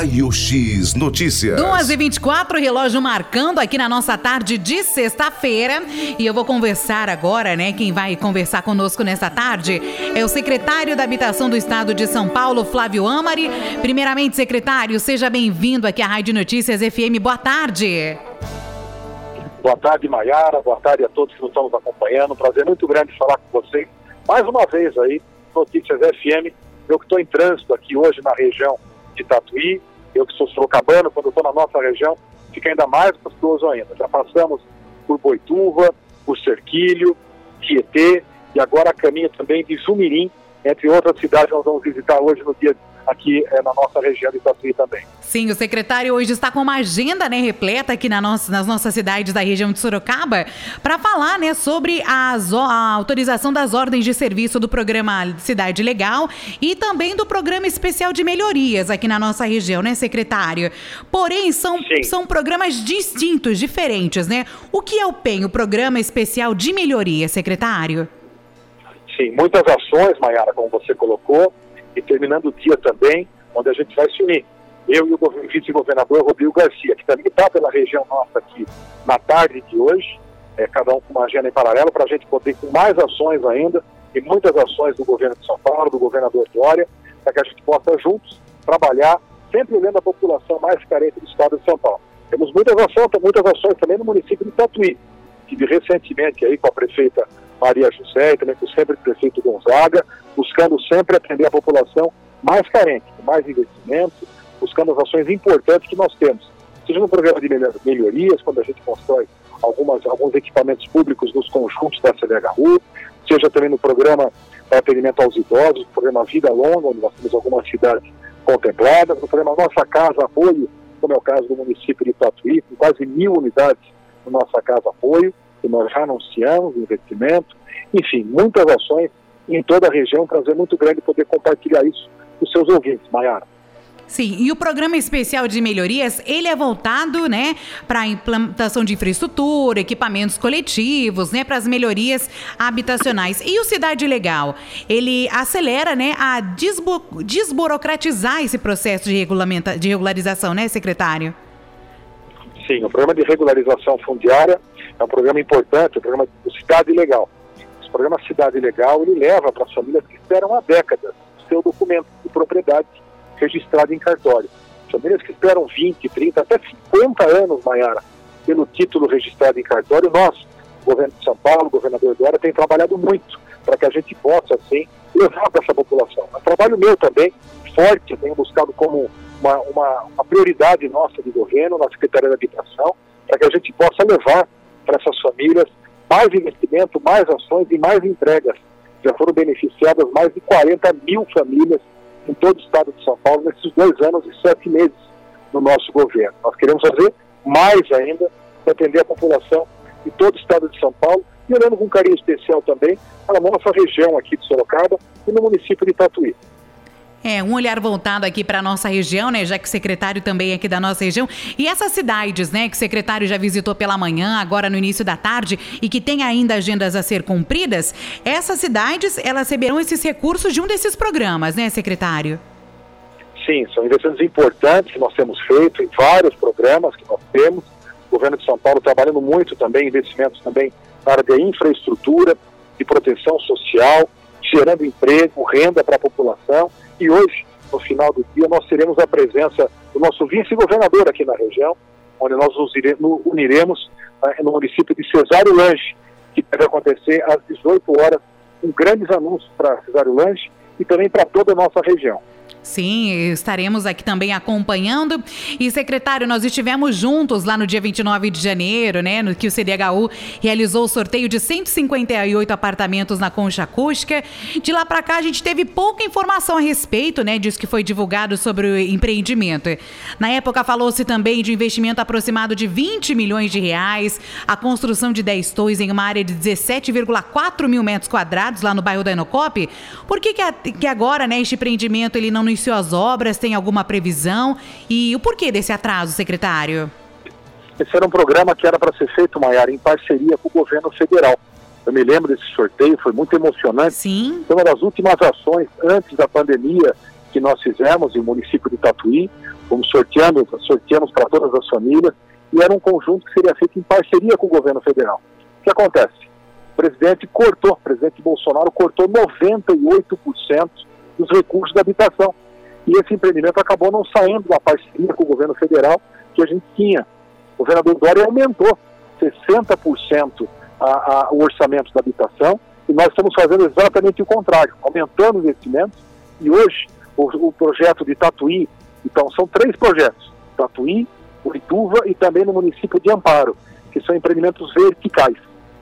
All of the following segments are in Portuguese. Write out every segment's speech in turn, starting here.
Raio X Notícias. 2 e 24 relógio marcando aqui na nossa tarde de sexta-feira. E eu vou conversar agora, né? Quem vai conversar conosco nesta tarde é o secretário da Habitação do Estado de São Paulo, Flávio Amari. Primeiramente, secretário, seja bem-vindo aqui à Rádio Notícias FM. Boa tarde. Boa tarde, Maiara. Boa tarde a todos que nos estão nos acompanhando. prazer muito grande falar com vocês. Mais uma vez aí, Notícias FM. Eu que estou em trânsito aqui hoje na região de Tatuí, eu que sou sorocabano, quando estou na nossa região, fica ainda mais gostoso ainda. Já passamos por Boituva, por Cerquilho, Tietê e agora caminho também de Zumirim, entre outras cidades nós vamos visitar hoje no dia aqui é, na nossa região de Tatuí também. Sim, o secretário hoje está com uma agenda né, repleta aqui na nossa, nas nossas cidades da região de Sorocaba para falar né, sobre as, a autorização das ordens de serviço do programa Cidade Legal e também do programa especial de melhorias aqui na nossa região, né, secretário? Porém, são, são programas distintos, diferentes, né? O que é o PEN, o Programa Especial de Melhoria, secretário? Sim, muitas ações, Mayara, como você colocou, e terminando o dia também, onde a gente vai se unir. Eu e o vice-governador Rodrigo Garcia, que também está pela região nossa aqui na tarde de hoje, é, cada um com uma agenda em paralelo, para a gente poder com mais ações ainda, e muitas ações do governo de São Paulo, do governador Dória, para que a gente possa juntos trabalhar, sempre olhando a população mais carente do estado de São Paulo. Temos muitas ações, muitas ações também no município de Tatuí. Tive recentemente aí com a prefeita Maria José e também com o sempre prefeito Gonzaga, buscando sempre atender a população mais carente, mais investimento, buscando as ações importantes que nós temos. Seja no programa de melhorias, quando a gente constrói algumas, alguns equipamentos públicos nos conjuntos da CDHU, seja também no programa para atendimento aos idosos, no programa Vida Longa, onde nós temos algumas cidades contempladas, no programa Nossa Casa Apoio, como é o caso do município de Tatuí, com quase mil unidades no Nossa Casa Apoio, que nós já anunciamos, investimento, enfim, muitas ações em toda a região, prazer muito grande poder compartilhar isso com os seus ouvintes, Maiara. Sim, e o programa especial de melhorias, ele é voltado, né, para a implantação de infraestrutura, equipamentos coletivos, né, para as melhorias habitacionais. E o Cidade Legal, ele acelera, né, a desbo desburocratizar esse processo de, regulamenta de regularização, né, secretário? Sim, o programa de regularização fundiária é um programa importante, um programa de Cidade Legal. Esse programa Cidade Legal, ele leva para as famílias que esperam há décadas seu documento de propriedade registrado em cartório. Famílias que esperam 20, 30, até 50 anos, Maiara, pelo título registrado em cartório, nós, governo de São Paulo, governador Dória, tem trabalhado muito para que a gente possa, assim, levar para essa população. É trabalho meu também, forte, tenho buscado como uma, uma, uma prioridade nossa de governo, na Secretaria da Habitação, para que a gente possa levar para essas famílias mais investimento, mais ações e mais entregas. Já foram beneficiadas mais de 40 mil famílias em todo o estado de São Paulo nesses dois anos e sete meses no nosso governo. Nós queremos fazer mais ainda para atender a população de todo o estado de São Paulo e olhando com carinho especial também para a nossa região aqui de Sorocaba e no município de Tatuí. É, um olhar voltado aqui para a nossa região, né? Já que o secretário também é aqui da nossa região. E essas cidades, né, que o secretário já visitou pela manhã, agora no início da tarde, e que tem ainda agendas a ser cumpridas, essas cidades, elas receberão esses recursos de um desses programas, né, secretário? Sim, são investimentos importantes que nós temos feito em vários programas que nós temos. O governo de São Paulo trabalhando muito também, investimentos também na área de infraestrutura, de proteção social, gerando emprego, renda para a população e hoje, no final do dia, nós teremos a presença do nosso vice-governador aqui na região, onde nós nos uniremos uh, no município de Cesário Lange, que deve acontecer às 18 horas, com grandes anúncios para Cesário Lange e também para toda a nossa região. Sim, estaremos aqui também acompanhando. E, secretário, nós estivemos juntos lá no dia 29 de janeiro, né? No que o CDHU realizou o sorteio de 158 apartamentos na Concha Acústica. De lá para cá, a gente teve pouca informação a respeito, né? Disso que foi divulgado sobre o empreendimento. Na época, falou-se também de investimento aproximado de 20 milhões de reais, a construção de 10 torres em uma área de 17,4 mil metros quadrados lá no bairro da Enocop. Por que, que, que agora, né, este empreendimento ele não iniciou as obras? Tem alguma previsão? E o porquê desse atraso, secretário? Esse era um programa que era para ser feito, Maiara, em parceria com o governo federal. Eu me lembro desse sorteio, foi muito emocionante. Sim. Foi uma das últimas ações antes da pandemia que nós fizemos no município de Tatuí. Fomos sorteando, sorteamos para todas as famílias e era um conjunto que seria feito em parceria com o governo federal. O que acontece? O presidente cortou, o presidente Bolsonaro cortou 98% dos recursos da habitação. E esse empreendimento acabou não saindo da parceria com o governo federal que a gente tinha. O governador Dória aumentou 60% a, a, o orçamento da habitação e nós estamos fazendo exatamente o contrário, aumentando os investimentos e hoje o, o projeto de Tatuí, então são três projetos, Tatuí, Urituva e também no município de Amparo, que são empreendimentos verticais.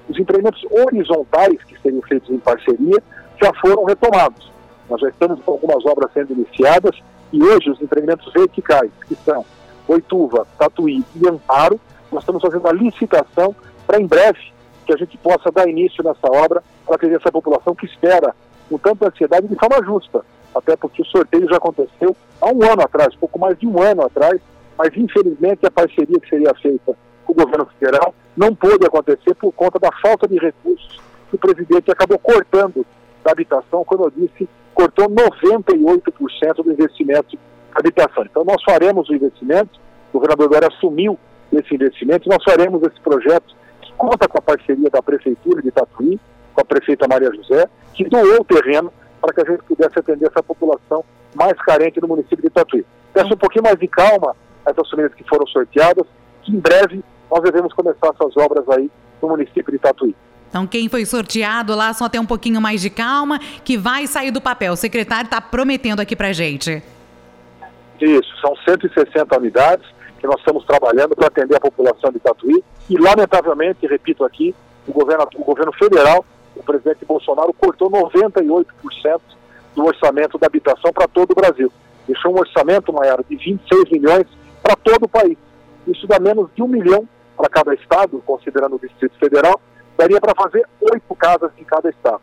Os empreendimentos horizontais, que seriam feitos em parceria, já foram retomados. Nós já estamos com algumas obras sendo iniciadas e hoje os empreendimentos verticais, que são Oituva, Tatuí e Amparo, nós estamos fazendo a licitação para em breve que a gente possa dar início nessa obra para atender essa população que espera com tanta ansiedade de forma justa. Até porque o sorteio já aconteceu há um ano atrás, pouco mais de um ano atrás, mas infelizmente a parceria que seria feita com o governo federal não pôde acontecer por conta da falta de recursos que o presidente acabou cortando da habitação, quando eu disse, cortou 98% do investimento da habitação. Então nós faremos o investimento, o governador agora assumiu esse investimento, nós faremos esse projeto que conta com a parceria da Prefeitura de Tatuí, com a prefeita Maria José, que doou o terreno para que a gente pudesse atender essa população mais carente no município de Tatuí. Peço um pouquinho mais de calma essas famílias que foram sorteadas, que em breve nós devemos começar essas obras aí no município de Tatuí. Então, quem foi sorteado lá, só tem um pouquinho mais de calma, que vai sair do papel. O secretário está prometendo aqui para gente. Isso, são 160 unidades que nós estamos trabalhando para atender a população de Tatuí. E, lamentavelmente, repito aqui, o governo, o governo federal, o presidente Bolsonaro, cortou 98% do orçamento da habitação para todo o Brasil. Deixou um orçamento, Maiara, de 26 milhões para todo o país. Isso dá menos de um milhão para cada estado, considerando o Distrito Federal, daria para fazer oito casas em cada estado.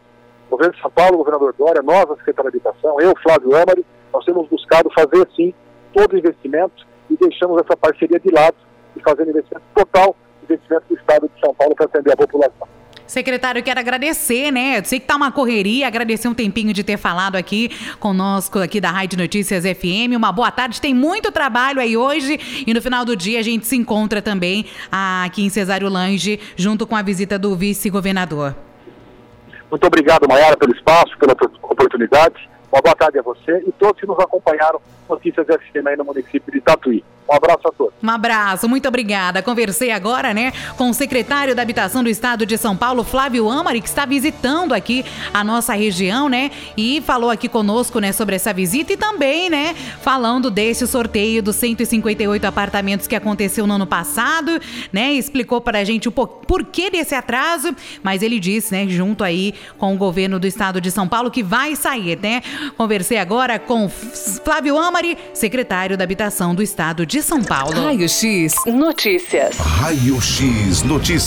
O governo de São Paulo, o governador Dória, nós, a Secretaria de Habitação, eu, Flávio Amari, nós temos buscado fazer, sim, todo investimento e deixamos essa parceria de lado e fazendo investimento total, investimento do Estado de São Paulo para atender a população. Secretário, quero agradecer, né? Eu sei que tá uma correria, agradecer um tempinho de ter falado aqui conosco aqui da Rádio Notícias FM. Uma boa tarde, tem muito trabalho aí hoje e no final do dia a gente se encontra também aqui em Cesário Lange, junto com a visita do vice-governador. Muito obrigado, Maiara, pelo espaço, pela oportunidade. Uma boa tarde a você e todos que nos acompanharam Notícias FM aí no município de Tatuí. Um abraço a todos. Um abraço, muito obrigada. Conversei agora, né, com o secretário da Habitação do Estado de São Paulo, Flávio Amari, que está visitando aqui a nossa região, né, e falou aqui conosco, né, sobre essa visita e também, né, falando desse sorteio dos 158 apartamentos que aconteceu no ano passado, né, explicou para a gente o porquê desse atraso, mas ele disse, né, junto aí com o governo do Estado de São Paulo, que vai sair, né. Conversei agora com Flávio Amari, secretário da Habitação do Estado de de São Paulo. Raio X Notícias. Raio X Notícias.